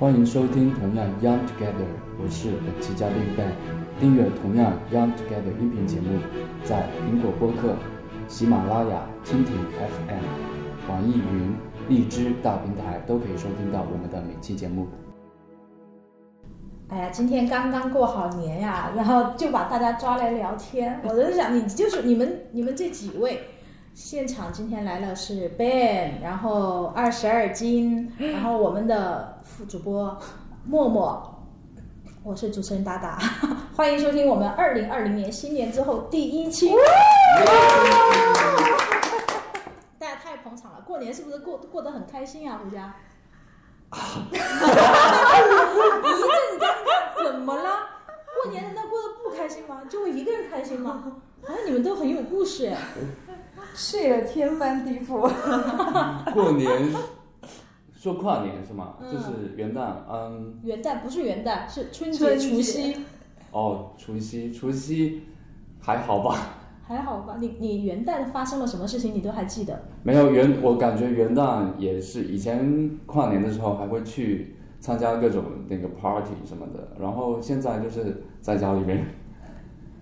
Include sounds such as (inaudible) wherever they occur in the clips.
欢迎收听同样 Young Together，我是本期嘉宾 Ben。订阅同样 Young Together 音频节目，在苹果播客、喜马拉雅、蜻蜓 FM、网易云、荔枝大平台都可以收听到我们的每期节目。哎呀，今天刚刚过好年呀，然后就把大家抓来聊天。我就想，你就是你们你们这几位，现场今天来了是 Ben，然后二十二斤，然后我们的副主播默默，我是主持人达达，(laughs) 欢迎收听我们二零二零年新年之后第一期。(laughs) 大家太捧场了，过年是不是过过得很开心啊？回家？一阵尴尬，怎么了？过年难道过得不开心吗？就我一个人开心吗？好像你们都很有故事哎。睡了天翻地覆。过年 (laughs) 说跨年是吗？就是元旦，嗯。元旦不是元旦，是春节春节除夕。哦，除夕，除夕还好吧？还好吧？你你元旦发生了什么事情，你都还记得？没有元，我感觉元旦也是以前跨年的时候还会去参加各种那个 party 什么的，然后现在就是在家里面，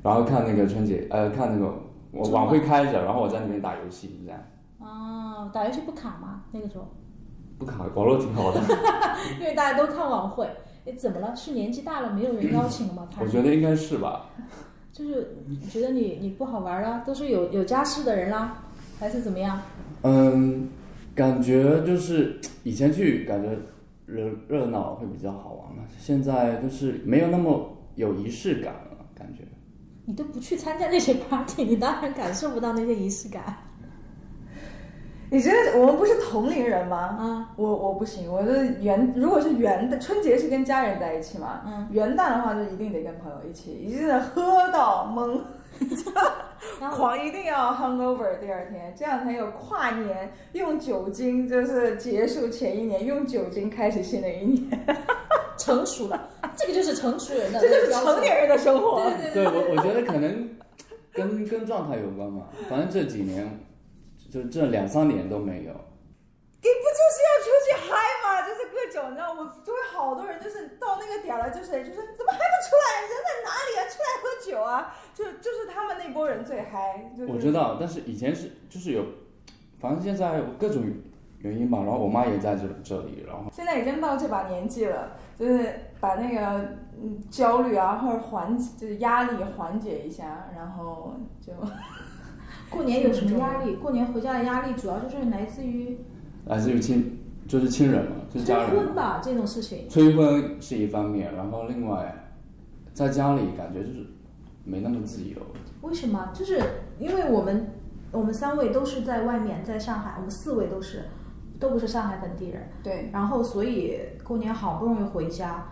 然后看那个春节，呃，看那个我春晚晚会开着，然后我在里面打游戏这样，哦，打游戏不卡吗？那个时候，不卡，网络挺好的，(laughs) 因为大家都看晚会。哎，怎么了？是年纪大了没有人邀请了吗？(laughs) 我觉得应该是吧。就是觉得你你不好玩了，都是有有家室的人啦，还是怎么样？嗯，感觉就是以前去感觉热热闹会比较好玩嘛，现在就是没有那么有仪式感了。你都不去参加那些 party，你当然感受不到那些仪式感。你觉得我们不是同龄人吗？啊，我我不行，我是元，如果是元的春节是跟家人在一起嘛，嗯，元旦的话就一定得跟朋友一起，一定得喝到懵，(laughs) 狂一定要 hungover 第二天，这样才有跨年用酒精就是结束前一年，用酒精开始新的一年，(laughs) 成熟了，这个就是成熟人的，这就是成年人的生活。对对对我，我觉得可能跟跟状态有关嘛。反正这几年，就这两三年都没有。你不就是要出去道，我周围好多人就是到那个点儿了，就是就是怎么还不出来？人在哪里啊？出来喝酒啊！就就是他们那波人最嗨。就是、我知道，但是以前是就是有，反正现在各种原因吧。然后我妈也在这这里，然后现在已经到这把年纪了，就是把那个嗯焦虑啊或者缓解就是压力缓解一下，然后就过年有什么压力？过年回家的压力主要就是来自于来自于亲，就是亲人嘛，就是催家人催。婚吧这种事情。催婚是一方面，然后另外在家里感觉就是没那么自由。为什么？就是因为我们我们三位都是在外面，在上海，我们四位都是都不是上海本地人，对然后所以过年好不容易回家，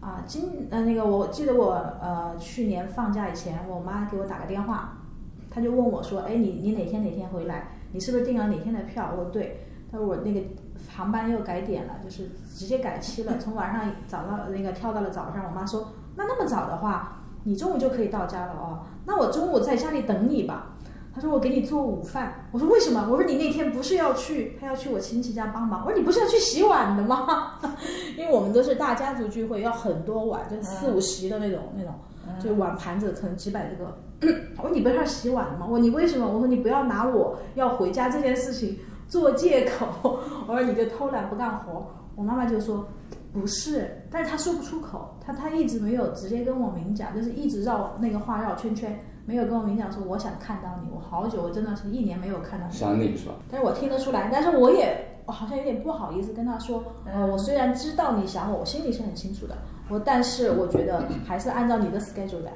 啊，今呃那个我记得我呃去年放假以前，我妈给我打个电话，她就问我说，哎你你哪天哪天回来？你是不是订了哪天的票？我说对，她说我那个航班又改点了，就是直接改期了，从晚上早到那个跳到了早上。我妈说，那那么早的话，你中午就可以到家了哦，那我中午在家里等你吧。她说我给你做午饭，我说为什么？我说你那天不是要去，她要去我亲戚家帮忙。我说你不是要去洗碗的吗？(laughs) 因为我们都是大家族聚会，要很多碗，就是四五十的那种、那种，就碗盘子可能几百个。(coughs) 我说你不是要洗碗吗？我说你为什么？我说你不要拿我要回家这件事情做借口。(laughs) 我说你就偷懒不干活。我妈妈就说不是，但是她说不出口，她她一直没有直接跟我明讲，就是一直绕那个话绕圈圈，没有跟我明讲说我想看到你，我好久，我真的是一年没有看到你。想你是吧？但是我听得出来，但是我也我好像有点不好意思跟他说，呃，我虽然知道你想我，我心里是很清楚的，我但是我觉得还是按照你的 schedule 来，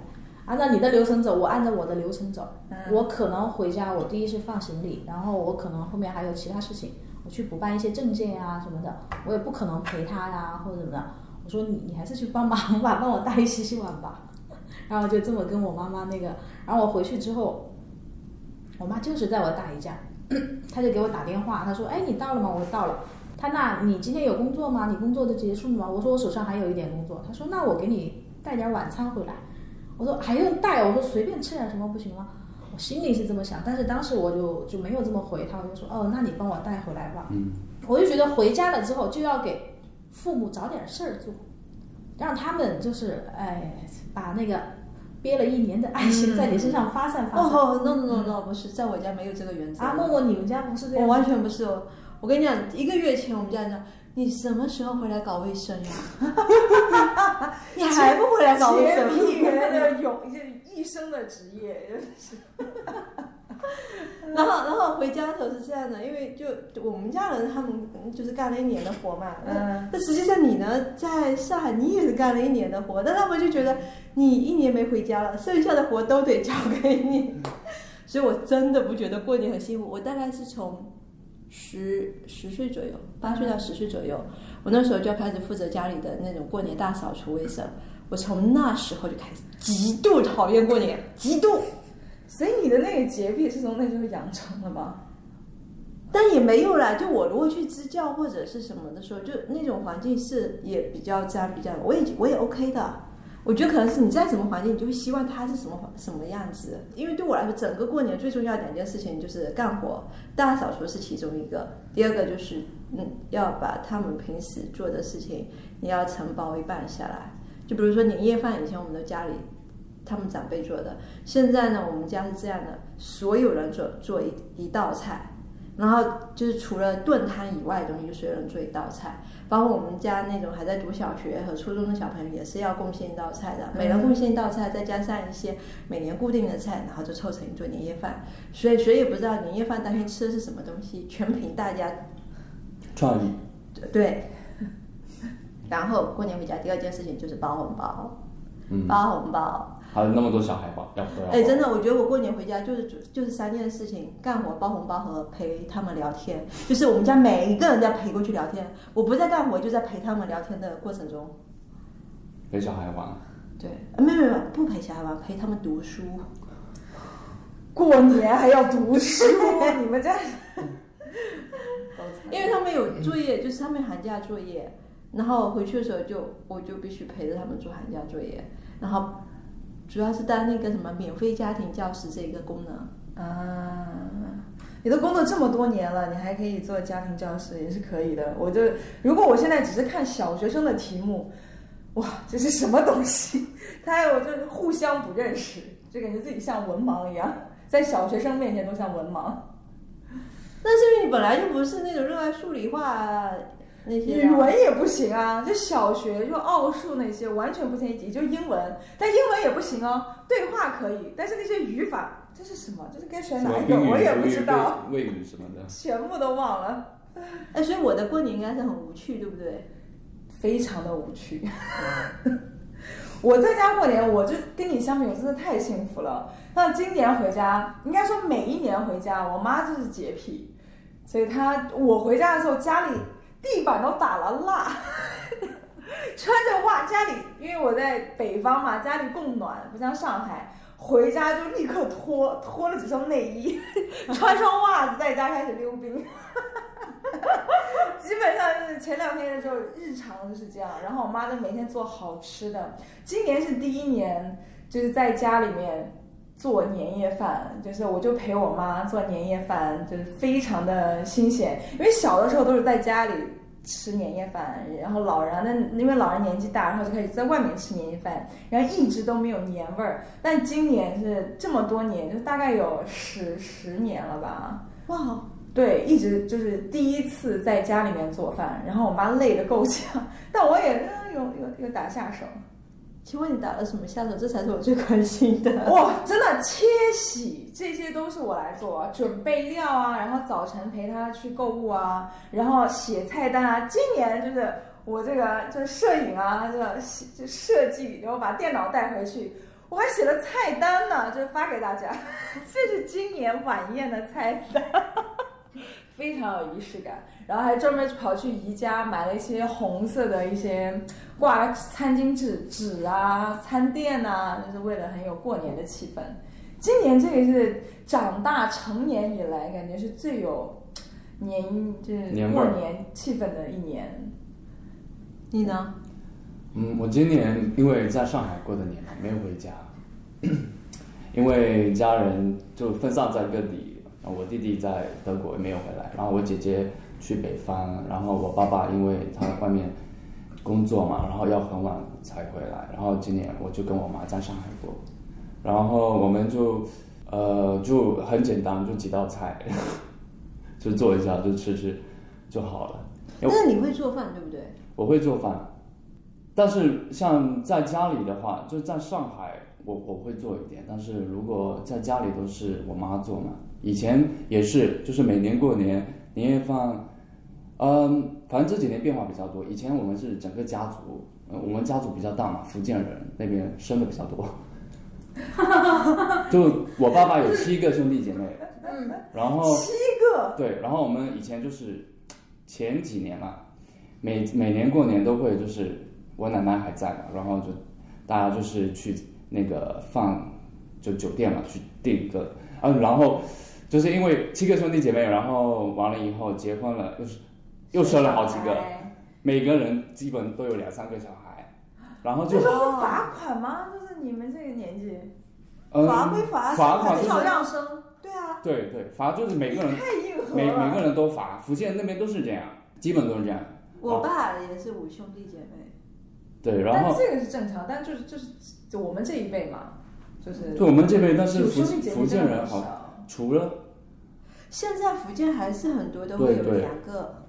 按照你的流程走，我按照我的流程走。我可能回家，我第一是放行李，然后我可能后面还有其他事情，我去补办一些证件呀、什么的，我也不可能陪他呀、或者怎么的。我说你你还是去帮忙吧，帮我大力洗洗碗吧。(laughs) 然后就这么跟我妈妈那个，然后我回去之后，我妈就是在我大姨家，(clears throat) 她就给我打电话，她说：“哎，你到了吗？”我说到了。她那你今天有工作吗？你工作都结束了吗？我说我手上还有一点工作。她说那我给你带点晚餐回来。我说还用带？我说随便吃点什么不行吗？我心里是这么想，但是当时我就就没有这么回他，我就说哦，那你帮我带回来吧。嗯，我就觉得回家了之后就要给父母找点事儿做，让他们就是哎把那个憋了一年的爱心在你身上发散发散。哦，no no no no，不是，在我家没有这个原则。啊，默默，你们家不是这样我？完全不是哦。我跟你讲，一个月前我们家人讲，你什么时候回来搞卫生呀？(laughs) 你还不回来搞卫生？洁癖人的永就是一生的职业，就 (laughs) 是然后，然后回家的时候是这样的，因为就我们家人他们就是干了一年的活嘛，嗯，那实际上你呢，在上海你也是干了一年的活，但他们就觉得你一年没回家了，剩下的活都得交给你，所以我真的不觉得过年很幸福。我大概是从十十岁左右，八岁到十岁左右，我那时候就要开始负责家里的那种过年大扫除卫生。我从那时候就开始极度讨厌过年，极度。所以你的那个洁癖是从那时候养成的吗？但也没有啦，就我如果去支教或者是什么的时候，就那种环境是也比较脏，比较我也我也 OK 的。我觉得可能是你在什么环境，你就会希望它是什么什么样子。因为对我来说，整个过年最重要的两件事情就是干活，大扫除是其中一个，第二个就是嗯要把他们平时做的事情，你要承包一半下来。就比如说年夜饭，以前我们的家里他们长辈做的，现在呢我们家是这样的，所有人做做一一道菜。然后就是除了炖汤以外的东西，就所有人做一道菜，包括我们家那种还在读小学和初中的小朋友，也是要贡献一道菜的，每人贡献一道菜，再加上一些每年固定的菜，然后就凑成一桌年夜饭。所以谁也不知道年夜饭当天吃的是什么东西，全凭大家创意，对。(laughs) 然后过年回家第二件事情就是包红包，嗯，包红包。还有那么多小孩吧，要不要？哎，真的，我觉得我过年回家就是就是三件事情：干活、包红包和陪他们聊天。就是我们家每一个人在陪过去聊天，我不在干活，就在陪他们聊天的过程中。陪小孩玩，对，呃没有没有没有，不陪小孩玩，陪他们读书。过年还要读书，你们家因为他们有作业，就是他们寒假作业，然后回去的时候就我就必须陪着他们做寒假作业，然后主要是当那个什么免费家庭教师这个功能。啊，你都工作这么多年了，你还可以做家庭教师，也是可以的。我就如果我现在只是看小学生的题目，哇，这是什么东西？他我就互相不认识，就感觉自己像文盲一样，在小学生面前都像文盲。那是因为你本来就不是那种热爱数理化、啊、那些语文也不行啊，就小学就奥数那些完全不成一级，就英文，但英文也不行哦，对话可以，但是那些语法这是什么？这是该选哪一个？我也不知道，谓语什么的，全部都忘了。(laughs) 哎，所以我的过年应该是很无趣，对不对？非常的无趣。(laughs) 我在家过年，我就跟你相比，我真的太幸福了。那今年回家，应该说每一年回家，我妈就是洁癖，所以她我回家的时候，家里地板都打了蜡，(laughs) 穿着袜，家里因为我在北方嘛，家里供暖，不像上海。回家就立刻脱脱了几双内衣，(laughs) 穿双袜子，在家开始溜冰。(laughs) 基本上就是前两天的时候，日常就是这样。然后我妈就每天做好吃的。今年是第一年，就是在家里面做年夜饭，就是我就陪我妈做年夜饭，就是非常的新鲜。因为小的时候都是在家里吃年夜饭，然后老人呢因为老人年纪大，然后就开始在外面吃年夜饭，然后一直都没有年味儿。但今年是这么多年，就大概有十十年了吧。哇，对，一直就是第一次在家里面做饭，然后我妈累得够呛，(laughs) 但我也嗯有有有打下手。请问你打了什么下手？这才是我最关心的。(laughs) 哇，真的切洗这些都是我来做，准备料啊，然后早晨陪他去购物啊，然后写菜单啊。今年就是我这个就是摄影啊，这个就设计，然后把电脑带回去，我还写了菜单呢，就发给大家。(laughs) 这是今年晚宴的菜单。非常有仪式感，然后还专门跑去宜家买了一些红色的一些挂餐巾纸纸啊、餐垫呐、就是为了很有过年的气氛。今年这个是长大成年以来感觉是最有年就是年味儿过年气氛的一年。你呢？嗯，我今年因为在上海过的年嘛，没有回家，(coughs) 因为家人就分散在各地，我弟弟在德国也没有回来，然后我姐姐去北方，然后我爸爸因为他外面工作嘛，然后要很晚才回来。然后今年我就跟我妈在上海过，然后我们就呃就很简单，就几道菜，(laughs) 就做一下就吃吃就好了。但是你会做饭对不对？我会做饭，但是像在家里的话，就在上海，我我会做一点，但是如果在家里都是我妈做嘛。以前也是，就是每年过年年夜饭，嗯，反正这几年变化比较多。以前我们是整个家族，呃我们家族比较大嘛，福建人那边生的比较多，(laughs) 就我爸爸有七个兄弟姐妹，嗯，然后七个，对，然后我们以前就是前几年嘛，每每年过年都会就是我奶奶还在嘛，然后就大家就是去那个放就酒店嘛去订一个。啊，然后就是因为七个兄弟姐妹，然后完了以后结婚了，又是又生了好几个，每个人基本都有两三个小孩，然后就这个会罚款吗？就是你们这个年纪，嗯罚归罚，罚款就是少让生。对啊，对对罚就是每个人太硬核每每个。人都罚，福建那边都是这样，基本都是这样。我爸也是五兄弟姐妹。对，然后但这个是正常，但就是就是就我们这一辈嘛，就是对我们这辈，但是福福建人好，很少。除了现在福建还是很多都会有对。对两个，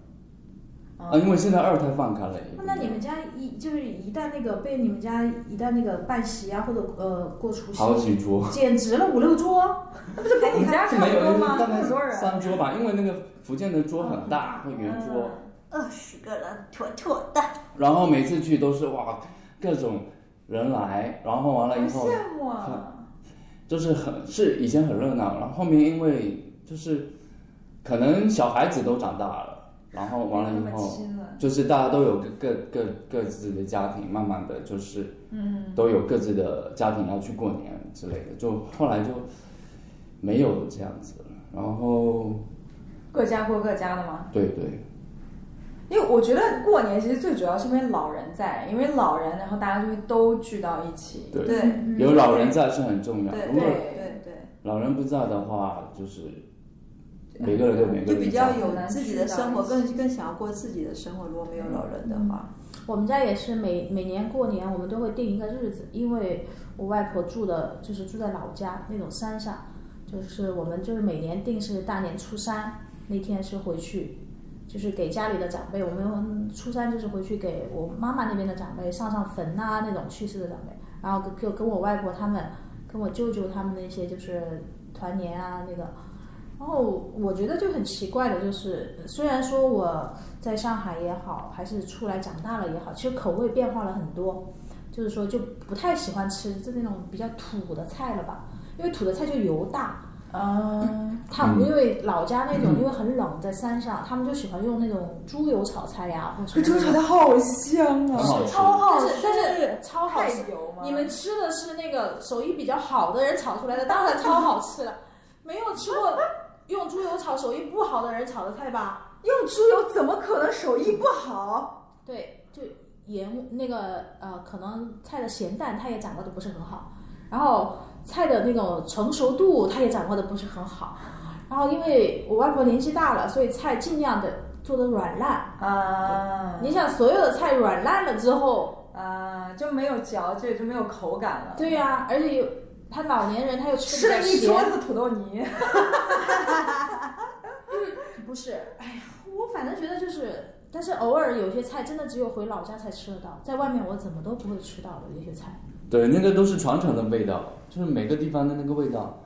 啊，因为现在二胎放开了，那你们家一就是一旦那个被你们家一旦那个办席啊或者呃过除夕，好几桌，简直了五六桌，那不是跟你家差不多吗？三桌吧，因为那个福建的桌很大，会圆桌，二十个人妥妥的。然后每次去都是哇各种人来，然后完了以后羡慕啊！就是很是以前很热闹，然后后面因为就是可能小孩子都长大了，然后完了以后。就是大家都有各各各各自的家庭，慢慢的就是嗯，都有各自的家庭要去过年之类的，就后来就没有这样子了。然后各家过各家的吗。对对，因为我觉得过年其实最主要是因为老人在，因为老人，然后大家就会都聚到一起。对对嗯有老人在是很重要。对对对老人不在的话，就是每个人都有每个人，就比较有自己的生活，更更想要过自己的生活。如果没有老人的话，我们家也是每每年过年我们都会定一个日子，因为我外婆住的就是住在老家那种山上，就是我们就是每年定是大年初三那天是回去，就是给家里的长辈，我们初三就是回去给我妈妈那边的长辈上上坟呐、那种去世的长辈，然后跟跟我外婆他们，跟我舅舅他们那些就是团年啊那个。然后我觉得就很奇怪的，就是虽然说我在上海也好，还是出来长大了也好，其实口味变化了很多，就是说就不太喜欢吃就那种比较土的菜了吧，因为土的菜就油大，嗯，嗯他们因为老家那种因为很冷，在山上，他们就喜欢用那种猪油炒菜呀，或者这猪油。炒菜好香啊，很好吃超好但是但吃，是超好太吃，油吗？你们吃的是那个手艺比较好的人炒出来的，当然超好吃了。(laughs) 没有吃过用猪油炒手艺不好的人炒的菜吧？用猪油怎么可能手艺不好？对，就盐那个呃，可能菜的咸淡它也掌握的不是很好，然后菜的那种成熟度他也掌握的不是很好，然后因为我外婆年纪大了，所以菜尽量的做的软烂。啊你想所有的菜软烂了之后，啊，就没有嚼劲，就没有口感了。对呀、而且有他老年人他又吃吃了一桌子土豆泥，(laughs) 不是，哎呀，我反正觉得就是，但是偶尔有些菜真的只有回老家才吃得到，在外面我怎么都不会吃到的那些菜。对，那个都是传承的味道，就是每个地方的那个味道。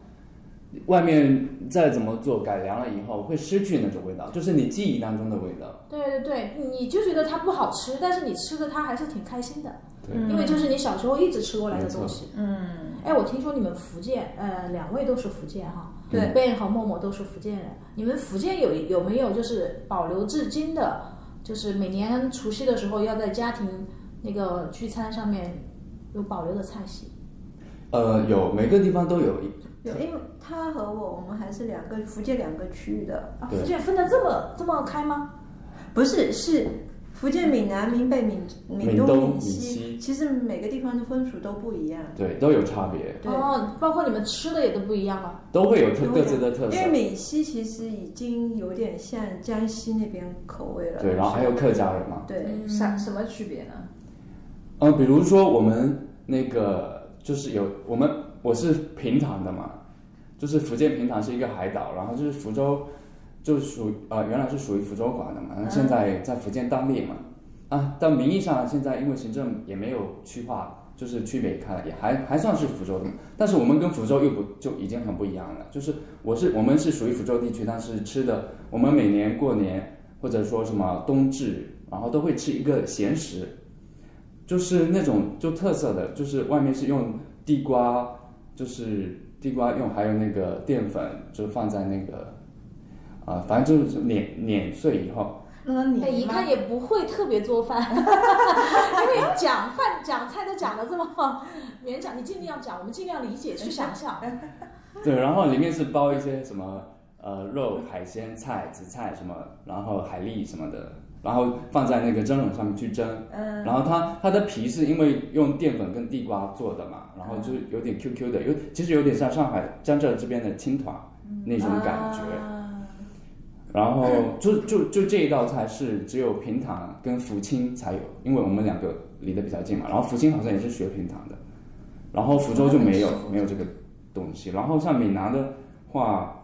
外面再怎么做改良了以后，会失去那种味道，就是你记忆当中的味道。对对对，你就觉得它不好吃，但是你吃的它还是挺开心的，对，因为就是你小时候一直吃过来的东西。嗯，哎，我听说你们福建，呃，两位都是福建哈，对，Ben 和默默都是福建人。你们福建有有没有就是保留至今的，就是每年除夕的时候要在家庭那个聚餐上面有保留的菜系？呃，有每个地方都有一有，因为他和我，我们还是两个福建两个区域的，啊，对福建分的这么这么开吗？不是是福建闽南、闽北、闽东、闽东闽西其实每个地方的风俗都不一样。对，都有差别，对哦，包括你们吃的也都不一样了。都会有特各自的特色因为。闽西其实已经有点像江西那边口味了。对，然后还有客家人嘛。对，嗯啥什么区别呢？呃，比如说我们那个就是有我们我是平潭的嘛，就是福建平潭是一个海岛，然后就是福州就属呃原来是属于福州管的嘛，然后现在在福建当地嘛，啊，但名义上现在因为行政也没有区划，就是区别开了，也还还算是福州的嘛，但是我们跟福州又不就已经很不一样了，就是我是我们是属于福州地区，但是吃的我们每年过年或者说什么冬至，然后都会吃一个咸食。就是那种就特色的，就是外面是用地瓜，就是地瓜用，还有那个淀粉，就放在那个，啊、反正就是碾碾碎以后，那你看也不会特别做饭，(laughs) 因为讲饭讲菜都讲的这么勉强，你尽量讲，我们尽量理解去想象。(laughs) 对，然后里面是包一些什么呃肉、海鲜、菜、紫菜什么，然后海蛎什么的，然后放在那个蒸笼上面去蒸，嗯，然后它它的皮是因为用淀粉跟地瓜做的嘛，然后就是有点 QQ 的，有其实有点像上海江浙这边的青团那种感觉。啊然后就就就这一道菜是只有平潭跟福清才有，因为我们两个离得比较近嘛。然后福清好像也是学平潭的，然后福州就没有没有这个东西。然后像闽南的话，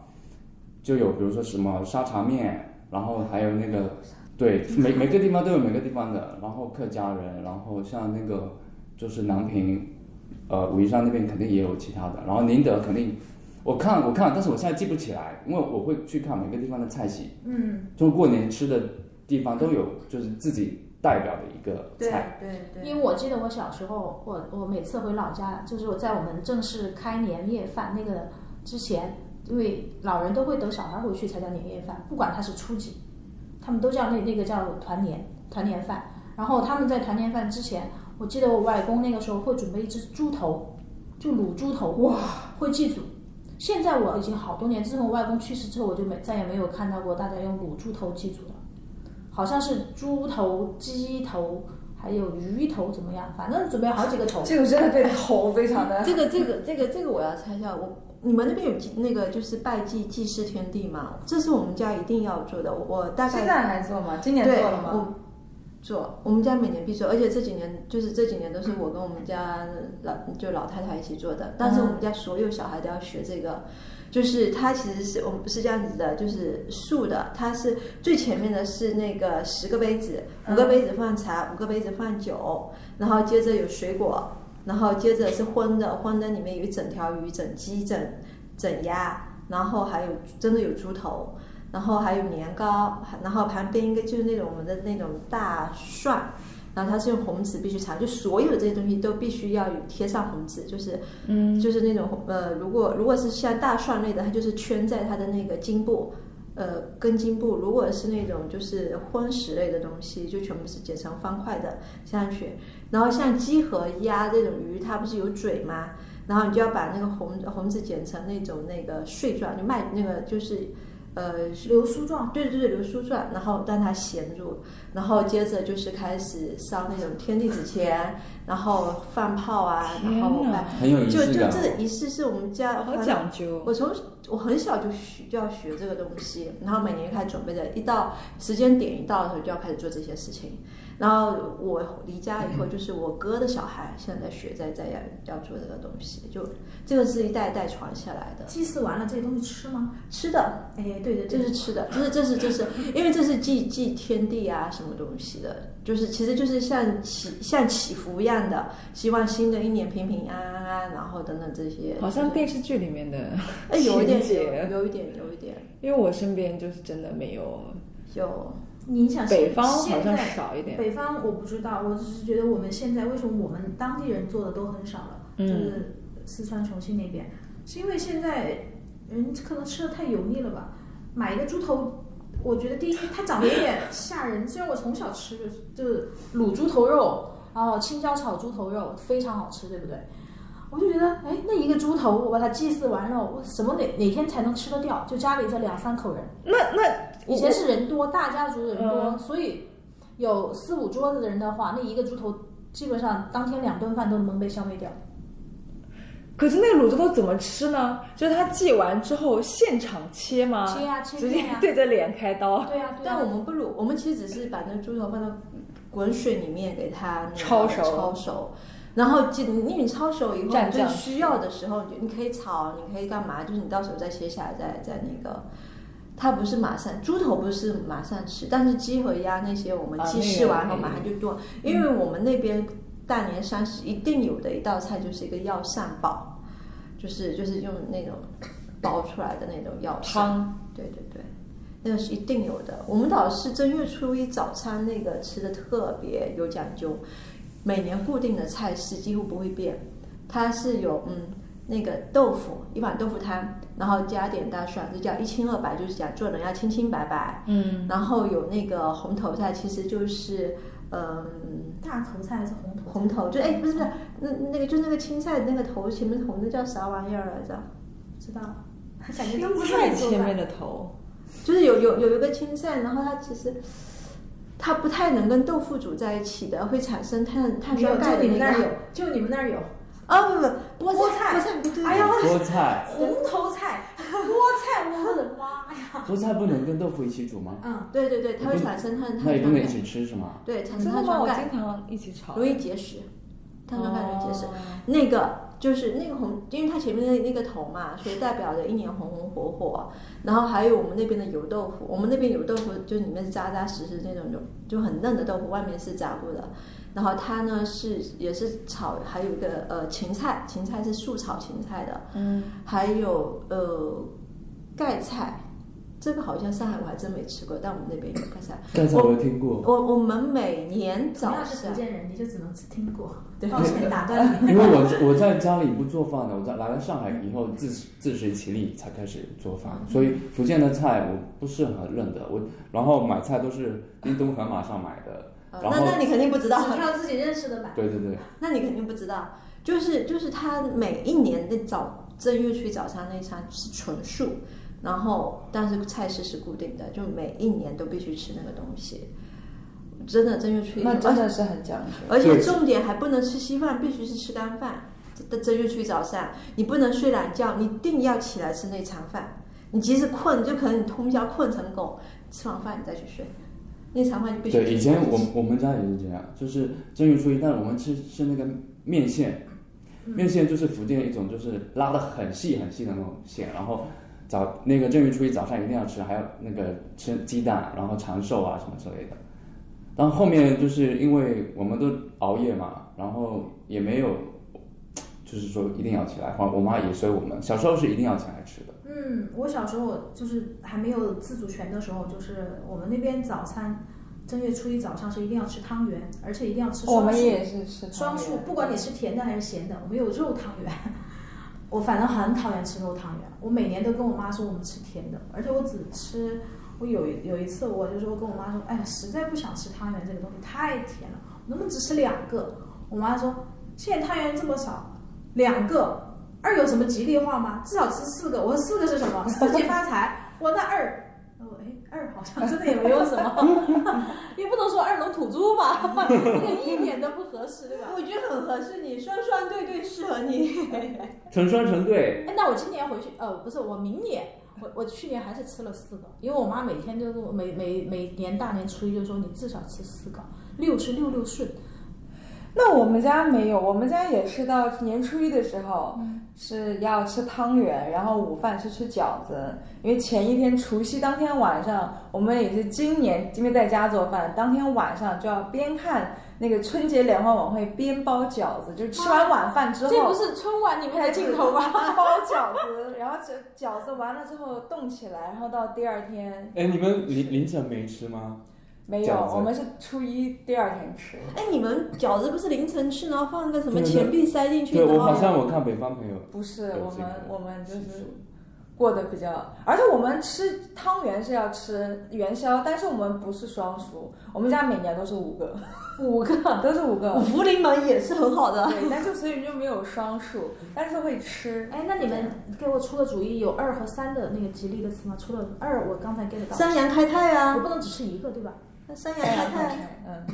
就有比如说什么沙茶面，然后还有那个对每每个地方都有每个地方的，然后客家人，然后像那个就是南平，呃武夷山那边肯定也有其他的，然后宁德肯定。我看我看，但是我现在记不起来，因为我会去看每个地方的菜系，嗯，就过年吃的地方都有，就是自己代表的一个对菜。对对。因为我记得我小时候，我我每次回老家，就是我在我们正式开年夜饭那个之前，因为老人都会等小孩回去才叫年夜饭，不管他是初几，他们都叫那那个叫团年团年饭。然后他们在团年饭之前，我记得我外公那个时候会准备一只猪头，就卤猪头，哇，会祭祖。现在我已经好多年，自从我外公去世之后，我就没再也没有看到过大家用卤猪头祭祖了，好像是猪头、鸡头，还有鱼头怎么样？反正准备好几个头。这个真的对头 (laughs) 非常的这个这个这个这个我要猜一下，我你们那边有祭那个就是拜祭祭祀天地吗？这是我们家一定要做的，我我大概现在还做吗？今年做了吗？做，我们家每年必做，而且这几年就是这几年都是我跟我们家老就老太太一起做的。但是我们家所有小孩都要学这个，就是它其实是我们是这样子的，就是竖的，它是最前面的是那个十个杯子，五个杯子放茶，五个杯子放酒，然后接着有水果，然后接着是荤的，荤的里面有一整条鱼、整鸡、整整鸭，然后还有真的有猪头。然后还有年糕，然后旁边一个就是那种我们的那种大蒜，然后它是用红纸必须插，就所有的这些东西都必须要有贴上红纸，就是嗯，就是那种呃，如果如果是像大蒜类的，它就是圈在它的那个茎部，呃根茎部；如果是那种就是荤食类的东西，就全部是剪成方块的下去。然后像鸡和鸭这种鱼，它不是有嘴吗？然后你就要把那个红红纸剪成那种那个碎状，就卖那个就是呃流苏状，对对对，流苏状，然后让它衔住，然后接着就是开始烧那种天地纸钱，然后放炮啊，然后就就。这个仪式是我们家好讲究。我从我很小就学就要学这个东西，然后每年开始准备的，一到时间点一到的时候就要开始做这些事情。然后我离家以后，就是我哥的小孩现在在学，在在要要做这个东西，就这个是一代一代传下来的。祭祀完了这些东西吃吗？吃的，哎，对对这，是吃的，这是这是这是，因为这是祭祭天地啊什么东西的，就是其实就是像祈像祈福一样的，希望新的一年平平安安啊，然后等等这些。好像电视剧里面的哎有一点有有一点有一点因为我身边就是真的没有，有你想现北方好像现在少一点。北方我不知道，我只是觉得我们现在为什么我们当地人做的都很少了，就嗯是四川重庆那边，是因为现在人可能吃的太油腻了吧？买一个猪头，我觉得第一它长得有点 (laughs) 吓人，虽然我从小吃就是卤猪头肉，然后青椒炒猪头肉非常好吃，对不对？我就觉得，哎，那一个猪头，我把它祭祀完了，我什么哪哪天才能吃得掉？就家里这两三口人，那那以前是人多，大家族人多，嗯所以有四五桌子的人的话，那一个猪头基本上当天两顿饭都能被消灭掉。可是那个卤猪头怎么吃呢？就是他祭完之后现场切吗？切呀切直接 (laughs) 对着脸开刀，对呀、对呀、但我们不卤，我们其实只是把那个猪头放到滚水里面给它焯熟焯熟，然后就因为你焯熟以后，蘸酱就是需要的时候，你就你可以炒，你可以干嘛？就是你到时候再切下来，再再那个。它不是马上，猪头不是马上吃，但是鸡和鸭那些我们啊鸡那个试完后马上就炖，因为我们那边大年三十一定有的一道菜就是一个药膳煲，就是就是用那种煲出来的那种药膳。汤对对对，那个是一定有的。我们倒是正月初一早餐那个吃的特别有讲究，每年固定的菜式几乎不会变，它是有嗯那个豆腐一碗豆腐汤，然后加点大蒜，这叫一清二白，就是讲做人要清清白白。嗯，然后有那个红头菜，其实就是嗯。大头菜还是红头菜？红头就哎不是不是那那个就那个青菜那个头前面红的叫啥玩意儿来着？知道，感觉青都不是菜很做前面的头，就是有有有一个青菜，然后它其实它不太能跟豆腐煮在一起的，会产生碳碳有，酸钙就你们那儿。有，就你们那儿有。啊不不菠菠菜菠菜对对哎呀，菠菜，红头菜、菠菜，我的妈呀！菠菜不能跟豆腐一起煮吗？嗯，对对对，它会产生碳碳那也不能一起吃是吗？对，产生碳酸钙，经常一起炒，容易结石，碳酸钙容易结石。哦那个就是那个红，因为它前面的那个头嘛，所以代表着一年红红火火。然后还有我们那边的油豆腐，我们那边油豆腐就里面是扎扎实实那种就就很嫩的豆腐，外面是炸过的。然后它呢是也是炒，还有一个呃芹菜，芹菜是素炒芹菜的，嗯，还有呃盖菜。这个好像上海我还真没吃过，但我们那边有盖菜。盖菜我有听过，我我们每年同早上是福，建人，你就只能只听过。(laughs) 对抱歉打断你。因为我我在家里不做饭的，我在来了上海以后自自食其力才开始做饭，所以福建的菜我不是很认得，我然后买菜都是京东盒马上买的，呃然后那那你肯定不知道。只挑自己认识的吧。对对对，那你肯定不知道，就是就是他每一年的早正月初一早餐那一餐是纯素，然后但是菜式是固定的，就每一年都必须吃那个东西。真的正月初一，那真的是很讲究。而且重点还不能吃稀饭，必须是吃干饭。的正月初一早上，你不能睡懒觉，你一定要起来吃那餐饭。你即使困，就可能你通宵困成狗，吃完饭你再去睡，那餐饭就必须对，以前我我们家也是这样，就是正月初一，但是我们吃吃那个面线，面线就是福建一种就是拉的很细很细的那种线，然后早那个正月初一早上一定要吃，还有那个吃鸡蛋，然后长寿啊什么之类的。但后面就是因为我们都熬夜嘛，然后也没有，就是说一定要起来，或者我妈也随我们，小时候是一定要起来吃的。嗯，我小时候就是还没有自主权的时候，就是我们那边早餐正月初一早上是一定要吃汤圆，而且一定要吃双数。我们也是吃双数，不管你是甜的还是咸的，我们有肉汤圆。我反正很讨厌吃肉汤圆，我每年都跟我妈说我们吃甜的，而且我只吃。我有有一次我就说跟我妈说，哎呀，实在不想吃汤圆这个东西太甜了，能不能只吃两个？我妈说现在汤圆这么少，两个二有什么吉利话吗？至少吃四个。我说四个是什么？(laughs) 四季发财。我那二。我哎，二好像真的也没有什么，(laughs) 也不能说二龙吐珠吧，(laughs) 这个一点都不合适，对吧？我觉得很合适你，双双对对适合你。成双成对，哎，那我今年回去，呃，不是，我明年，我我去年还是吃了四个，因为我妈每天就是每每每年大年初一就说你至少吃四个，六是六六顺。那我们家没有，我们家也是到年初一的时候是要吃汤圆，然后午饭是吃饺子，因为前一天除夕当天晚上，我们也是今年因为在家做饭，当天晚上就要边看那个春节联欢晚会边包饺子，就吃完晚饭之后，这不是春晚里面的镜头吗？包饺子，然后饺饺子完了之后冻起来，然后到第二天哎，你们凌凌晨没吃吗？没有我们是初一第二天吃。哎，你们饺子不是凌晨吃，然后放个什么对对钱币塞进去，对，我然后好像我看北方朋友不是我们我们就是过得比较，而且我们吃汤圆是要吃元宵，但是我们不是双数，我们家每年都是五个，五个，(laughs) 都是五个，福临门也是很好的。对，但就所以就没有双数，但是会吃。哎，那你们给我出个主意，有二和三的那个吉利的词吗？除了二，我刚才 get 到，三阳开泰啊，我不能只吃一个，对吧？那山羊太太，嗯，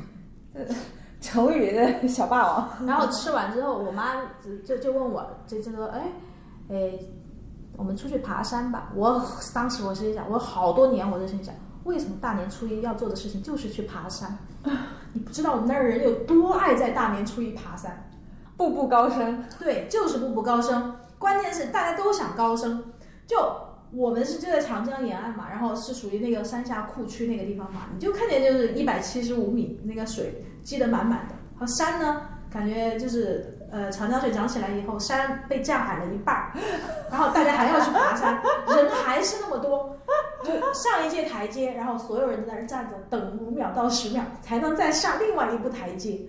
这 (laughs) 成语的小霸王。(laughs) 然后吃完之后，我妈就就就问我，就就说，哎，哎，我们出去爬山吧。我当时我心里想，我好多年我就心里想，为什么大年初一要做的事情就是去爬山？(laughs) 你不知道我们那儿人有多爱在大年初一爬山。步步高升，对，就是步步高升。关键是大家都想高升。就我们是就在长江沿岸嘛，然后是属于那个三峡库区那个地方嘛，你就看见就是一百七十五米那个水积得满满的。和山呢，感觉就是呃长江水涨起来以后，山被降矮了一半儿，(laughs) 然后大家还要去爬山，人还是那么多，就上一届台阶，然后所有人都在那站着等五秒到十秒，才能再上另外一步台阶。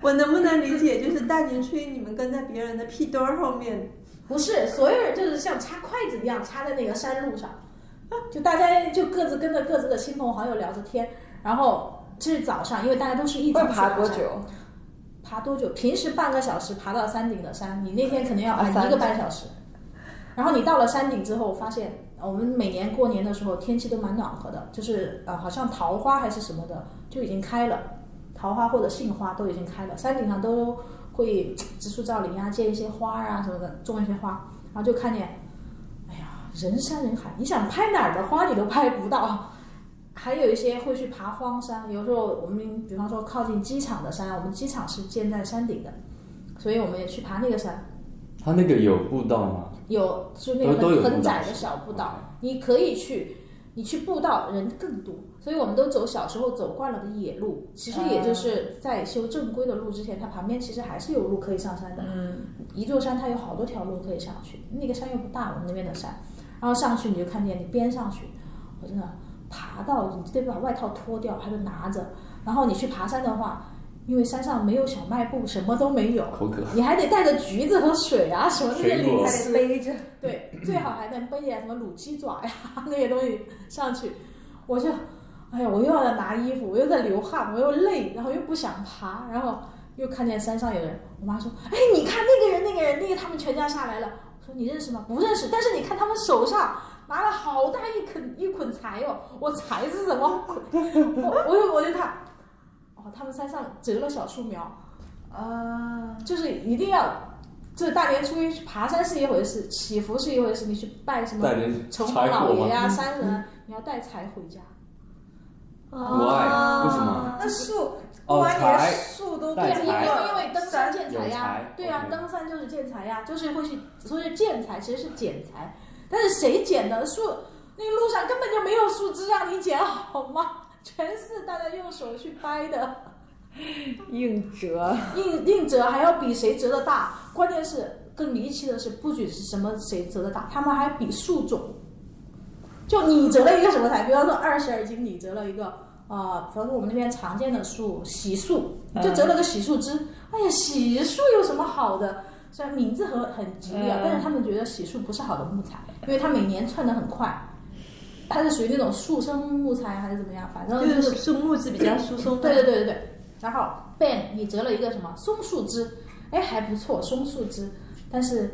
我能不能理解，就是大年初一你们跟在别人的屁墩儿后面？不是，所有人就是像插筷子一样插在那个山路上，就大家就各自跟着各自的亲朋好友聊着天，然后这是早上，因为大家都是一早会去山？爬多久？爬多久？平时半个小时爬到山顶的山，你那天肯定要爬一个半小时。然后你到了山顶之后，发现呃我们每年过年的时候天气都蛮暖和的，就是呃好像桃花还是什么的就已经开了，桃花或者杏花都已经开了，山顶上都会植树造林啊，建一些花啊什么的，种一些花，然后就看见，哎呀人山人海，你想拍哪儿的花你都拍不到。还有一些会去爬荒山，有时候我们比方说靠近机场的山，我们机场是建在山顶的，所以我们也去爬那个山。它那个有步道吗？有就那个很很窄的小步道，你可以去，你去步道人更多，所以我们都走小时候走惯了的野路，其实也就是在修正规的路之前，它旁边其实还是有路可以上山的。嗯，一座山它有好多条路可以上去，那个山又不大，我们那边的山，然后上去你就看见你边上去，我真的爬到你得把外套脱掉，还得拿着，然后你去爬山的话。因为山上没有小卖部，什么都没有，口渴。你还得带着橘子和水啊什么那些零还食得，背着。对，最好还能背点什么卤鸡爪呀 (laughs) 那些东西上去。我就，哎呀，我又要拿衣服，我又在流汗，我又累，然后又不想爬，然后又看见山上有人，我妈说：“哎，你看那个人，那个人，那个他们全家下来了。”我说：“你认识吗？不认识。但是你看他们手上拿了好大一捆一捆柴哦，我柴是什么？(laughs) 我我就我就看，哦，他们山上折了小树苗。”啊，就是一定要，这大年初一去爬山是一回事，祈福是一回事，你去拜什么城柴隍老？爷啊、(laughs) 山神啊，你要带财回家。国外为什么？那树哦过完年财树都带对，因为因为登山建材呀，对呀，OK 登山就是建材呀，就是会去，所以建材其实是剪裁，但是谁剪的树？那个路上根本就没有树枝让你剪好吗？全是大家用手去掰的。(laughs) 硬折，硬硬折还要比谁折的大，关键是更离奇的是，不仅是什么谁折的大，他们还比树种。就你折了一个什么材，比方说二十二斤，你折了一个啊，比方说我们那边常见的树洗树，就折了个洗树枝。哎呀，洗树有什么好的？虽然名字很很吉利啊，嗯但是他们觉得洗树不是好的木材，因为它每年窜的很快，它是属于那种树生木材还是怎么样，反正就就是树木质比较疏松。对对对对对，然后 Ben 你折了一个什么松树枝，哎还不错，松树枝，但是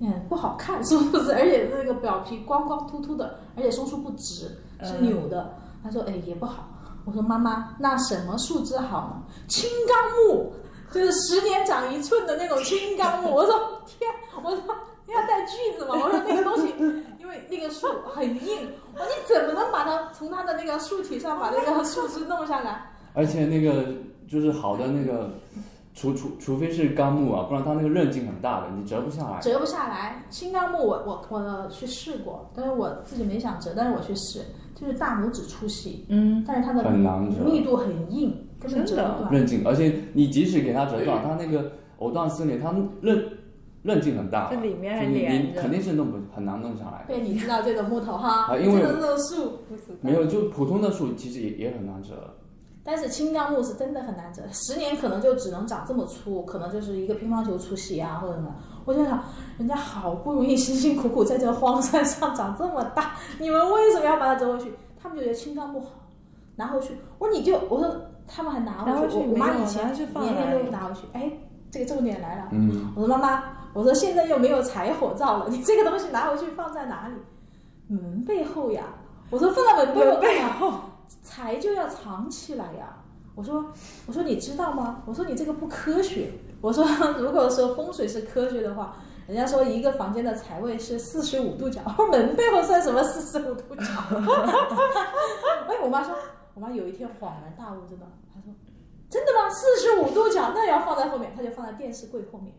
嗯不好看 (laughs) 是不是，而且那个表皮光光秃秃的，而且松树不直，是扭的。他说哎也不好，我说妈妈那什么树枝好呢？青冈木，就是十年长一寸的那种青冈木。我说天，我说你要带锯子吗？我说那个东西，因为那个树很硬，我说你怎么能把它从它的那个树体上把那个树枝弄下来？(laughs) 而且那个就是好的那个，除除除非是钢木啊，不然它那个韧劲很大的，你折不下来。折不下来。青钢木我我我去试过，但是我自己没想折，但是我去试，就是大拇指粗细，嗯，但是它的很难折密度很硬，根本折不断。韧劲，而且你即使给它折断，它那个藕断丝连，它韧韧劲很大，这里面你连着你肯定是弄不很难弄下来的。对，你知道这种木头哈，啊因为这种这种树，没有，就普通的树其实也也很难折。但是青冈木是真的很难折，十年可能就只能长这么粗，可能就是一个乒乓球粗细啊，或者什么。我就想，人家好不容易辛辛苦苦在这荒山上长这么大，你们为什么要把它折回去？他们就觉得青冈木好，拿回去。我说你就，我说他们还拿拿回回去。我妈以前拿去放年年都拿回去。哎，这个重点来了。嗯，我说妈妈，我说现在又没有柴火灶了，你这个东西拿回去放在哪里？门背后呀。我说放在门背后财就要藏起来呀。我说我说你知道吗？我说你这个不科学。我说如果说风水是科学的话，人家说一个房间的财位是四十五度角，门背后算什么四十五度角？(laughs) 哎，我妈说，我妈有一天恍然大悟，真的，她说真的吗？四十五度角那要放在后面，她就放在电视柜后面。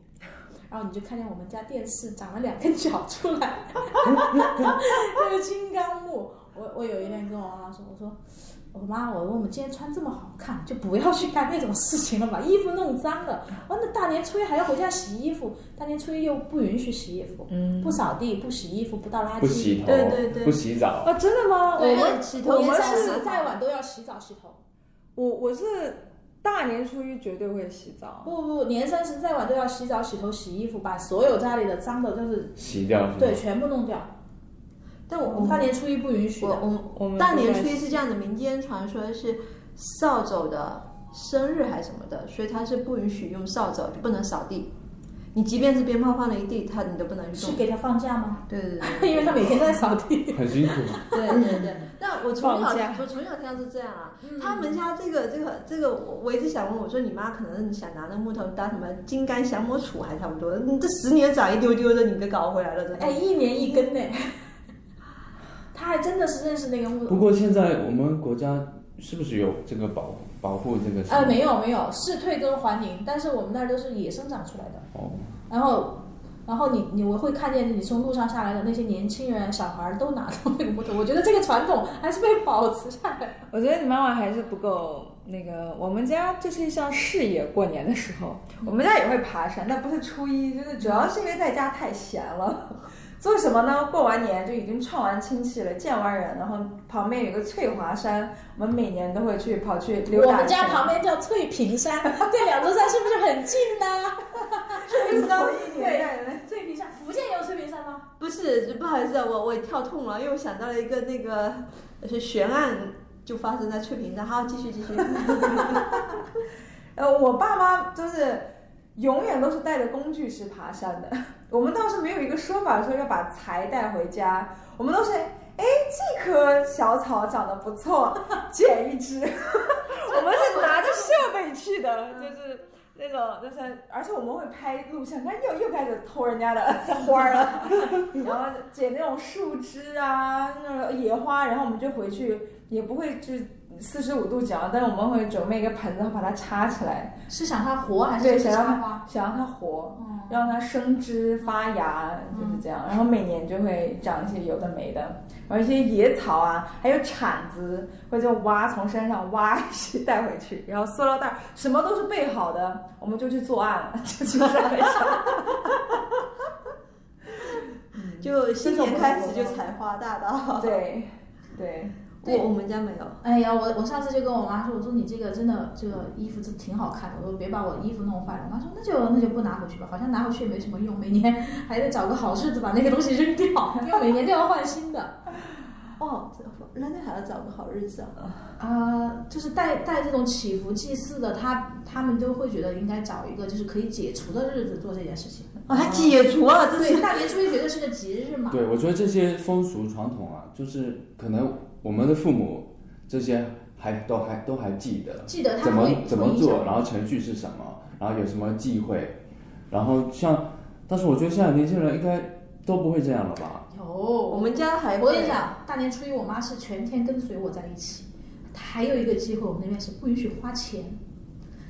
然后你就看见我们家电视长了两根脚出来，那 (laughs) 个金刚木。我我有一天跟我妈妈说，我说我妈，我说我们今天穿这么好看，就不要去干那种事情了，把衣服弄脏了。完了大年初一还要回家洗衣服，大年初一又不允许洗衣服，嗯，不扫地，不洗衣服，不倒垃圾，不洗头，对对对不洗澡，啊，真的吗？我对们洗头我们是十再晚都要洗澡洗头。我我是大年初一绝对会洗澡。不不不，年三十再晚都要洗澡、洗头、洗衣服，把所有家里的脏的，就是洗掉是对，全部弄掉。但我我大年初一不允许我的。我我们大年初一是这样的，民间传说是扫帚的生日还是什么的，所以它是不允许用扫帚，就不能扫地。你即便是鞭炮放了一地，他你都不能动。是给他放假吗？对对对因为他每天都在扫地。(laughs) 很辛苦。(laughs) 对对对。那我从小我从小听到是这样啊，嗯他们家这个这个这个，我我一直想问我说，你妈可能想拿那木头当什么金刚降魔杵还差不多，你这十年长一丢丢的，你给搞回来了，真的。哎，一年一根呢。(laughs) 他还真的是认识那个木头。不过现在我们国家是不是有这个保保护这个？呃，没有没有，是退耕还林，但是我们那儿都是野生长出来的。哦，然后，然后你你我会看见你从路上下来的那些年轻人、小孩儿都拿着那个木头，我觉得这个传统还是被保持下来。我觉得你妈妈还是不够那个。我们家就是一项事业，过年的时候，我们家也会爬山，但不是初一，就是主要是因为在家太闲了。做什么呢？过完年就已经串完亲戚了，见完人，然后旁边有个翠华山，我们每年都会去跑去溜达。我们家旁边叫翠屏山，(laughs) 这两座山是不是很近呢？就 (laughs) 是同一年代的。翠屏山，福建也有翠屏山吗？不是，不好意思啊，我我跳痛了，因为我想到了一个那个是悬案，就发生在翠屏山。好，继续继续。(laughs) 呃，我爸妈就是永远都是带着工具去爬山的。我们倒是没有一个说法说要把财带回家，我们都是，哎，这棵小草长得不错，(laughs) 捡一枝。(laughs) 我们是拿着设备去的，就是那种，就是，而且我们会拍录像，但又又开始偷人家的 (laughs) 花儿了，然后捡那种树枝啊，那种野花，然后我们就回去，也不会就四十五度角，但是我们会准备一个盆子，把它插起来，是想它活还是对，想让它？想让它活。嗯让它生枝发芽，就是这样。然后每年就会长一些有的没的，然后一些野草啊，还有铲子，或者挖从山上挖一些带回去，然后塑料袋，什么都是备好的，我们就去作案了，就去山上。(laughs) 就新年开始就采花大盗。对，对我我们家没有。哎呀，我我上次就跟我妈说，我说你这个真的这个衣服真挺好看的，我说别把我衣服弄坏了。我妈说那就那就不拿回去吧，好像拿回去也没什么用，每年还得找个好日子把那个东西扔掉，(laughs) 因为每年都要换新的。哦，那那还要找个好日子啊。啊、就是带带这种祈福祭祀的，他他们都会觉得应该找一个就是可以解除的日子做这件事情。哦，还解除了，这对，是大年初一绝对是个吉日嘛。对，我觉得这些风俗传统啊，就是可能我们的父母这些还都还都还记得记得他怎么怎么做，然后程序是什么，然后有什么忌讳，然后像，但是我觉得现在年轻人应该都不会这样了吧？有，我们家还我跟你讲，大年初一我妈是全天跟随我在一起。还有一个机会，我们那边是不允许花钱，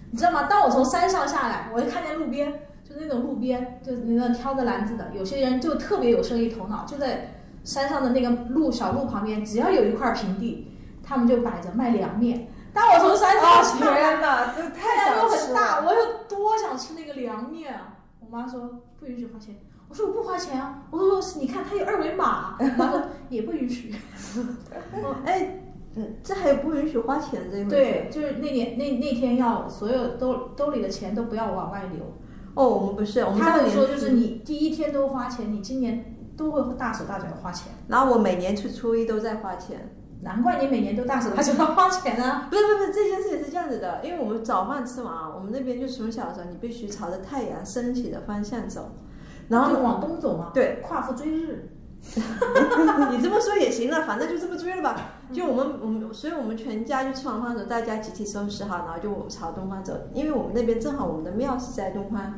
你知道吗？当我从山上下来，我就看见路边，就是那种路边，就是那种挑着篮子的，有些人就特别有生意头脑，就在山上的那个路小路旁边，只要有一块平地，他们就摆着卖凉面。当我从山上啊下来，天哪，这太阳又很大，我有多想吃那个凉面啊！我妈说不允许花钱，我说我不花钱啊，我说你看它有二维码，我妈说也不允许。(laughs) 哎，嗯这还有不允许花钱这一回事。对，就是那年那那天要所有兜兜里的钱都不要往外流。哦，我们不是，我们他大年初会说就是你第一天都花钱，你今年都会大手大脚的花钱。然后我每年去初一都在花钱。难怪你每年都大手大脚的花钱啊！不是不是这件事也是这样子的，因为我们早饭吃完啊，我们那边就从小的时候，你必须朝着太阳升起的方向走，然后就往东走嘛，对，夸父追日。(laughs) 你这么说也行了，反正就这么追了吧。就我们我们，所以我们全家就吃完饭的时候，大家集体收拾好，然后就朝东方走，因为我们那边正好我们的庙是在东方，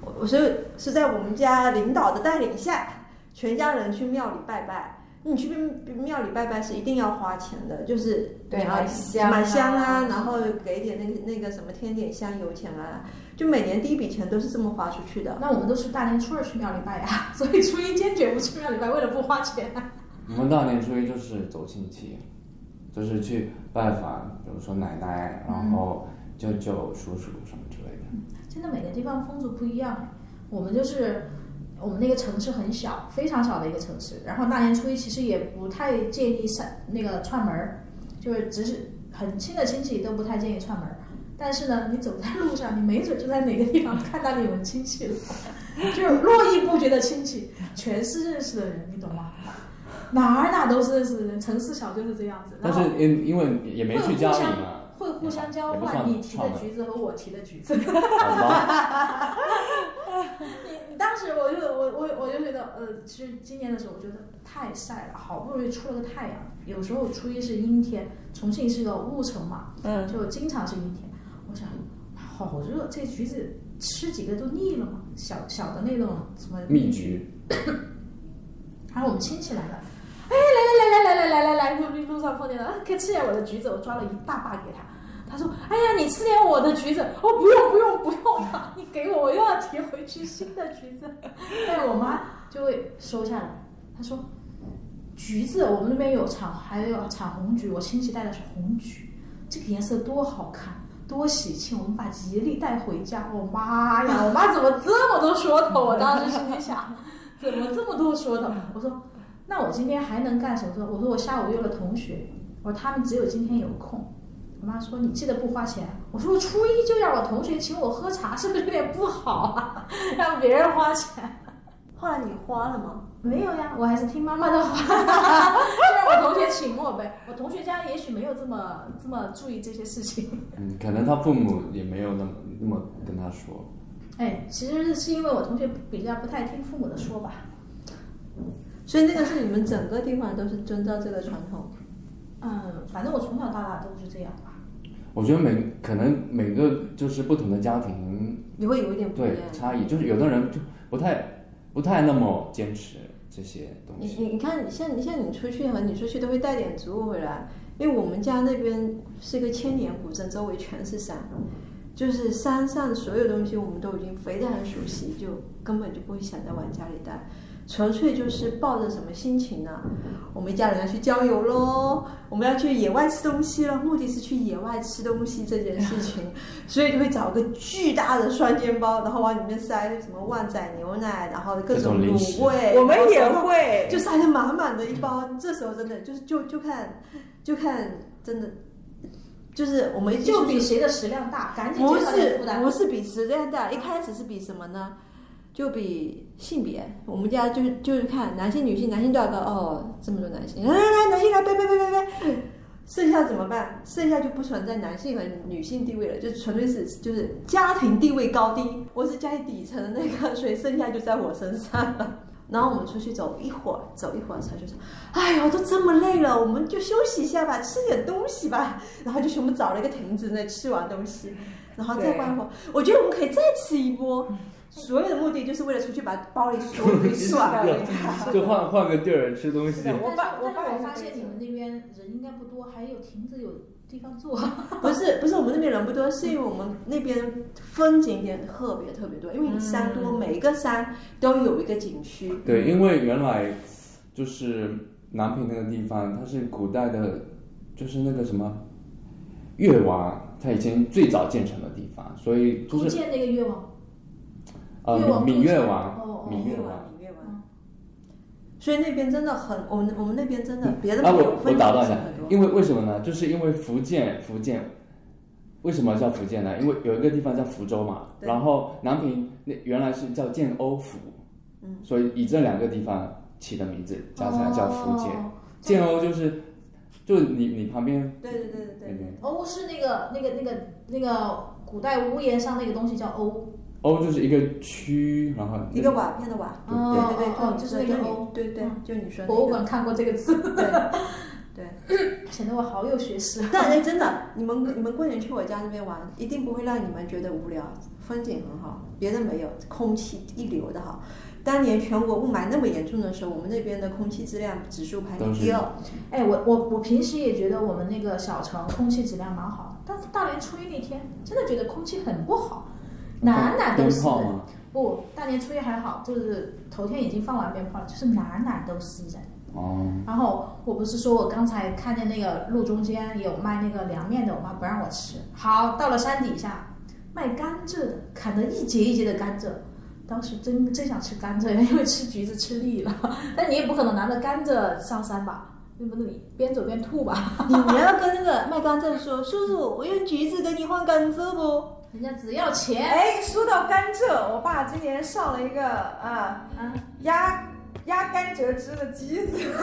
我我所以是在我们家领导的带领下，全家人去庙里拜拜。你去庙里拜拜是一定要花钱的，就是对你要买香啊买香啊，然后给点那个那个什么添点香油钱啊，就每年第一笔钱都是这么花出去的。那我们都是大年初二去庙里拜呀，(laughs) 所以初一坚决不去庙里拜，为了不花钱。我们大年初一就是走亲戚，就是去拜访，比如说奶奶，然后舅舅、叔叔什么之类的。真的每个地方风俗不一样哎，我们就是我们那个城市很小，非常小的一个城市，然后大年初一其实也不太建议散那个串门儿，就是只是很亲的亲戚都不太建议串门儿。但是呢，你走在路上，你没准就在哪个地方看到你们亲戚了，就是络绎不绝的亲戚，全是认识的人，你懂吗？哪儿哪儿都是认识的人，城市小就是这样子。然后但是因因为也没去家里嘛，会互相交换你提的橘子和我提的橘子。(laughs) (laughs) (laughs) 你当时我就我我我就觉得，呃，其实今年的时候我觉得太晒了，好不容易出了个太阳，有时候初一是阴天，重庆是个雾城嘛，嗯，就经常是阴天。我想，好热，这橘子吃几个都腻了嘛，小小的那种什么蜜橘，然后我们亲戚来了，哎，来来来来来来来来来，路路上碰见了，啊，可以吃点我的橘子，我抓了一大把给他。他说：“哎呀，你吃点我的橘子。”哦，不用不用不用了，你给我，我又要提回去新的橘子。(laughs) 但是我妈就会收下来。她说：“橘子我们那边有产，还有产红橘，我亲戚带的是红橘，这个颜色多好看，多喜庆，我们把吉利带回家。”我妈呀，(laughs) 我妈怎么这么多说头？(laughs) 我当时心里想，怎么这么多说头？我说。那我今天还能干什么？我说我下午约了同学，我说他们只有今天有空。我妈说你记得不花钱。我说我初一就让我同学请我喝茶，是不是有点不好啊？(laughs) 让别人花钱。后来你花了吗？没有呀，我还是听妈妈的话，(laughs) 就让我同学请我呗。我同学家也许没有这么这么注意这些事情。(laughs) 嗯，可能他父母也没有那么那么跟他说。哎，其实是因为我同学比较不太听父母的说吧。所以那个是你们整个地方都是遵照这个传统。嗯，反正我从小到大都是这样吧。我觉得每可能每个就是不同的家庭你会有一点不一样。对差异，就是有的人就不太不太那么坚持这些东西。你你看，像像你出去和你出去都会带点植物回来，因为我们家那边是一个千年古镇，周围全是山，就是山上所有东西我们都已经非常熟悉，就根本就不会想再往家里带。纯粹就是抱着什么心情呢？我们一家人要去郊游喽，我们要去野外吃东西了，目的是去野外吃东西这件事情，(laughs) 所以就会找个巨大的双肩包，然后往里面塞什么旺仔牛奶，然后各各种卤味，(laughs) 我们也会，就塞得满满的一包。这时候真的就是就就看就看真的就是我们就比谁的食量大，赶紧不减少点是。不是比食量大，一开始是比什么呢？就比性别，我们家就是就是看男性女性，男性多少个哦，这么多男性，来 (laughs) 来来，男性来背背背背背，剩下怎么办？剩下就不存在男性和女性地位了，就纯粹是就是家庭地位高低，我是家里底层的那个，所以剩下就在我身上了。然后我们出去走一会儿，走一会儿，他就说：“哎呦，都这么累了，我们就休息一下吧，吃点东西吧。”然后就全部找了一个亭子那吃完东西，然后再逛一会儿，我觉得我们可以再吃一波。所有的目的就是为了出去把包里所有东西吃完。(laughs) 就换换个地儿吃东西我爸但是我爸也是但是我发现你们那边人应该不多，还有亭子有地方坐。(laughs) 不是不是，我们那边人不多，是因为我们那边风景点特别特别多，因为你山多，每一个山都有一个景区。对，因为原来就是南平那个地方，它是古代的，就是那个什么越王，他以前最早建成的地方，所以就勾是建那个越王，呃越王闽闽越王，哦闽越王。闽越王。所以那边真的很，我们我们那边真的别的啊，没有，我我打断一下因为为什么呢？就是因为福建福建为什么叫福建呢？因为有一个地方叫福州嘛，然后南平那原来是叫建瓯府，嗯，所以以这两个地方起的名字加起来叫福建。哦建瓯就是就你你旁边对对对对对瓯是那个那个那个那个古代屋檐上那个东西叫瓯。瓯就是一个区，然后一个瓦片的瓦，对哦对对就是那个。对对，就你说那个博物馆看过这个字。(laughs) 对，对，(clears throat) 显得我好有学识。但哎，真的，你们你们过年去我家那边玩，一定不会让你们觉得无聊，风景很好，别的没有，空气一流的哈。当年全国雾霾那么严重的时候，我们那边的空气质量指数排名第二。哎，我我我平时也觉得我们那个小城空气质量蛮好，但是大年初一那天真的觉得空气很不好，哪哪都是人。不，大年初一还好，就是头天已经放完鞭炮了，就是哪哪都是人。哦。然后我不是说我刚才看见那个路中间有卖那个凉面的，我妈不让我吃。好，到了山底下卖甘蔗的，砍的一节一节的甘蔗。当时真真想吃甘蔗，(laughs) 因为吃橘子吃腻了。但你也不可能拿着甘蔗上山吧？那不你边走边吐吧？你你要跟那个卖甘蔗的说，叔叔，我用橘子跟你换甘蔗不？人家只要钱。哎，说到甘蔗，我爸今年上了一个啊啊压压甘蔗汁的机子，(laughs)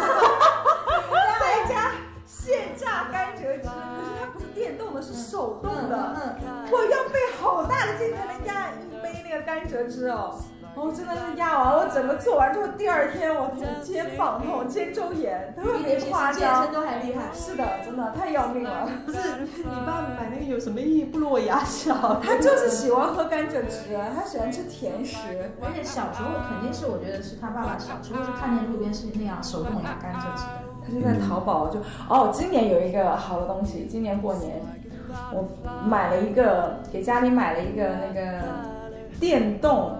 在家现榨甘蔗汁，可是它不是电动的，是手动的。嗯我要费好大的劲才能压一杯那个甘蔗汁哦。哦，真的是压完，我整个做完之后，第二天我肩膀痛、肩周炎，特别夸张。健身都还厉害。是的，真的太要命了。(laughs) 不是你爸买那个有什么意义？不如我牙小。(laughs) 他就是喜欢喝甘蔗汁，他喜欢吃甜食。而且小时候肯定是，我觉得是他爸爸小时候是看见路边是那样手动压甘蔗汁的，他就在淘宝就哦，今年有一个好的东西，今年过年我买了一个，给家里买了一个那个电动。